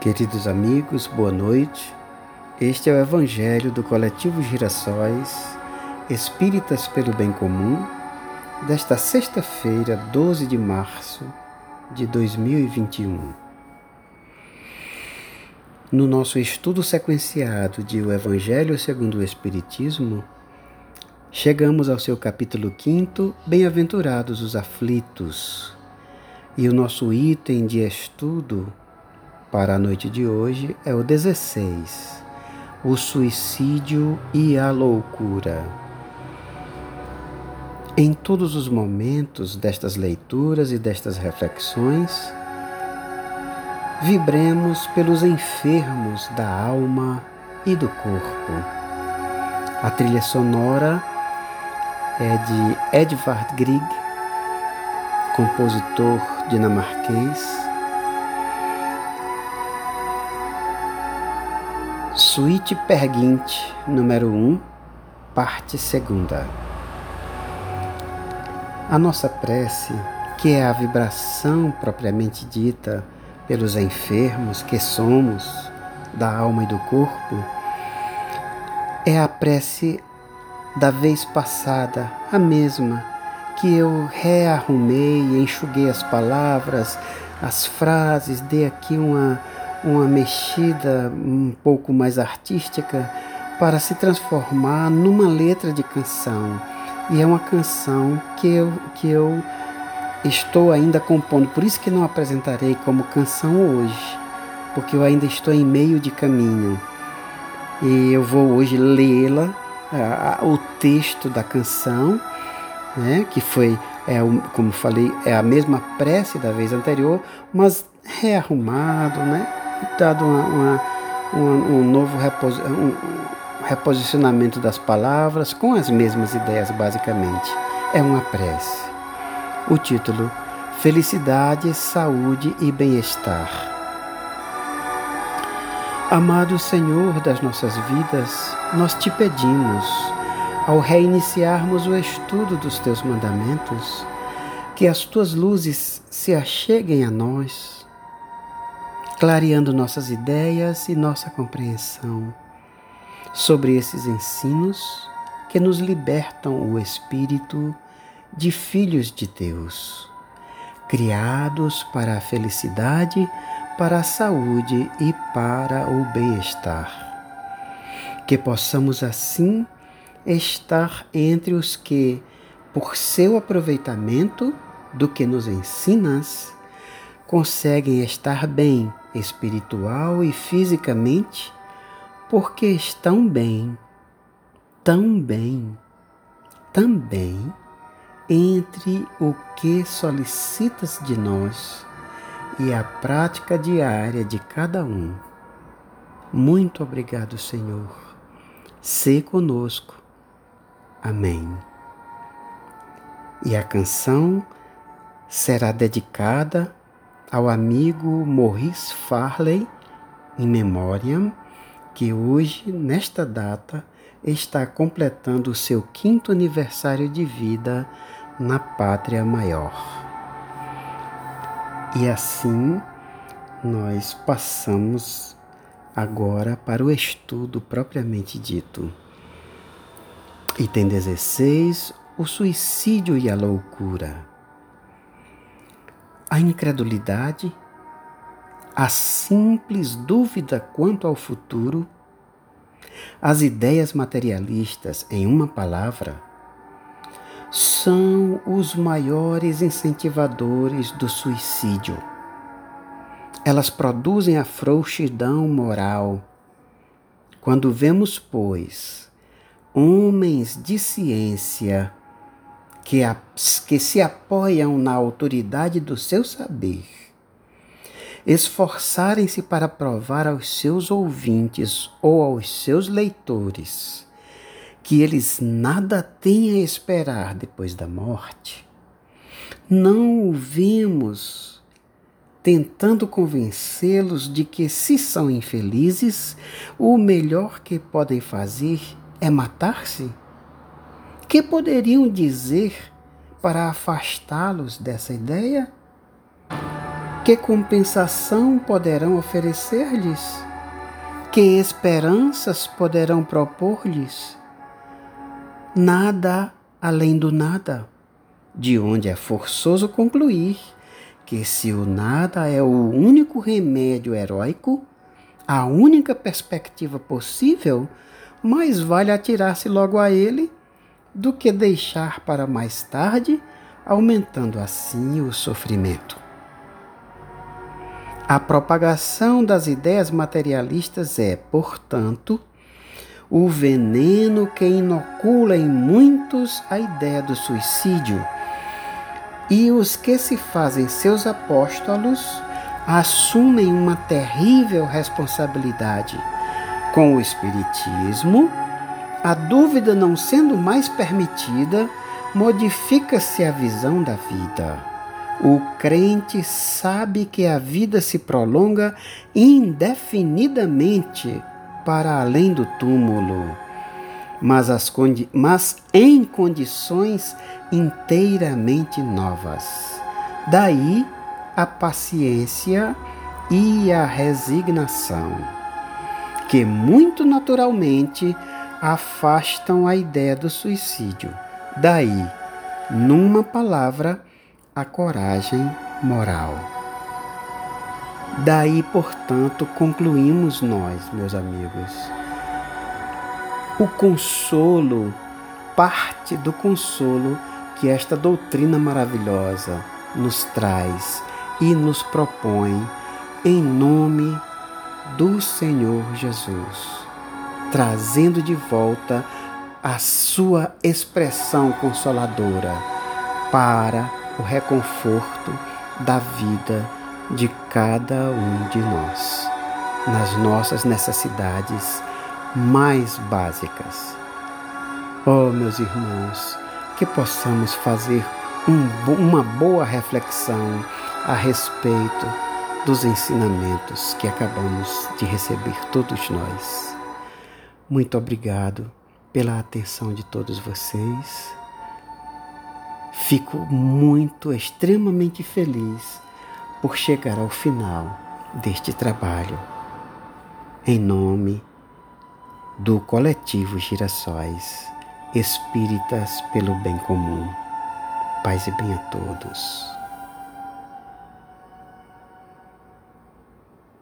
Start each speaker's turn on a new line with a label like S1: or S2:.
S1: Queridos amigos, boa noite. Este é o Evangelho do Coletivo Girassóis, Espíritas pelo Bem Comum, desta sexta-feira, 12 de março de 2021. No nosso estudo sequenciado de O Evangelho segundo o Espiritismo, chegamos ao seu capítulo 5, Bem-aventurados os aflitos. E o nosso item de estudo para a noite de hoje é o 16, o suicídio e a loucura. Em todos os momentos destas leituras e destas reflexões, vibremos pelos enfermos da alma e do corpo. A trilha sonora é de Edvard Grieg, compositor dinamarquês Suíte Perguinte, número 1, parte segunda. A nossa prece, que é a vibração propriamente dita pelos enfermos que somos, da alma e do corpo, é a prece da vez passada, a mesma, que eu rearrumei, enxuguei as palavras, as frases, dei aqui uma uma mexida um pouco mais artística para se transformar numa letra de canção. E é uma canção que eu, que eu estou ainda compondo, por isso que não apresentarei como canção hoje, porque eu ainda estou em meio de caminho. E eu vou hoje lê-la, o texto da canção, né, que foi, é, como falei, é a mesma prece da vez anterior, mas rearrumado, né? Dado uma, uma, um, um, novo reposi um reposicionamento das palavras com as mesmas ideias, basicamente. É uma prece. O título: Felicidade, Saúde e Bem-Estar. Amado Senhor das nossas vidas, nós te pedimos, ao reiniciarmos o estudo dos teus mandamentos, que as tuas luzes se acheguem a nós clareando nossas ideias e nossa compreensão sobre esses ensinos que nos libertam o espírito de filhos de Deus, criados para a felicidade, para a saúde e para o bem-estar. Que possamos assim estar entre os que, por seu aproveitamento do que nos ensinas, conseguem estar bem espiritual e fisicamente porque estão bem, tão bem, também entre o que solicitas de nós e a prática diária de cada um. Muito obrigado, Senhor. Se conosco. Amém. E a canção será dedicada ao amigo Maurice Farley, em memória, que hoje, nesta data, está completando o seu quinto aniversário de vida na Pátria Maior. E assim nós passamos agora para o estudo propriamente dito. Item 16: O suicídio e a loucura a incredulidade, a simples dúvida quanto ao futuro, as ideias materialistas, em uma palavra, são os maiores incentivadores do suicídio. Elas produzem a frouxidão moral. Quando vemos, pois, homens de ciência que, a, que se apoiam na autoridade do seu saber, esforçarem-se para provar aos seus ouvintes ou aos seus leitores que eles nada têm a esperar depois da morte, não o vemos tentando convencê-los de que, se são infelizes, o melhor que podem fazer é matar-se? Que poderiam dizer para afastá-los dessa ideia? Que compensação poderão oferecer-lhes? Que esperanças poderão propor-lhes? Nada além do nada, de onde é forçoso concluir que se o nada é o único remédio heróico, a única perspectiva possível, mais vale atirar-se logo a ele do que deixar para mais tarde, aumentando assim o sofrimento. A propagação das ideias materialistas é, portanto, o veneno que inocula em muitos a ideia do suicídio e os que se fazem seus apóstolos assumem uma terrível responsabilidade. Com o Espiritismo, a dúvida não sendo mais permitida, modifica-se a visão da vida. O crente sabe que a vida se prolonga indefinidamente para além do túmulo mas, as mas em condições inteiramente novas. Daí a paciência e a resignação, que muito naturalmente afastam a ideia do suicídio. Daí, numa palavra, a coragem moral. Daí, portanto, concluímos nós, meus amigos o consolo, parte do consolo que esta doutrina maravilhosa nos traz e nos propõe em nome do Senhor Jesus, trazendo de volta a sua expressão consoladora para o reconforto da vida de cada um de nós, nas nossas necessidades mais básicas. Oh, meus irmãos, que possamos fazer um, uma boa reflexão a respeito dos ensinamentos que acabamos de receber todos nós. Muito obrigado pela atenção de todos vocês. Fico muito, extremamente feliz por chegar ao final deste trabalho. Em nome do coletivo Girassóis Espíritas pelo Bem Comum. Paz e bem a todos.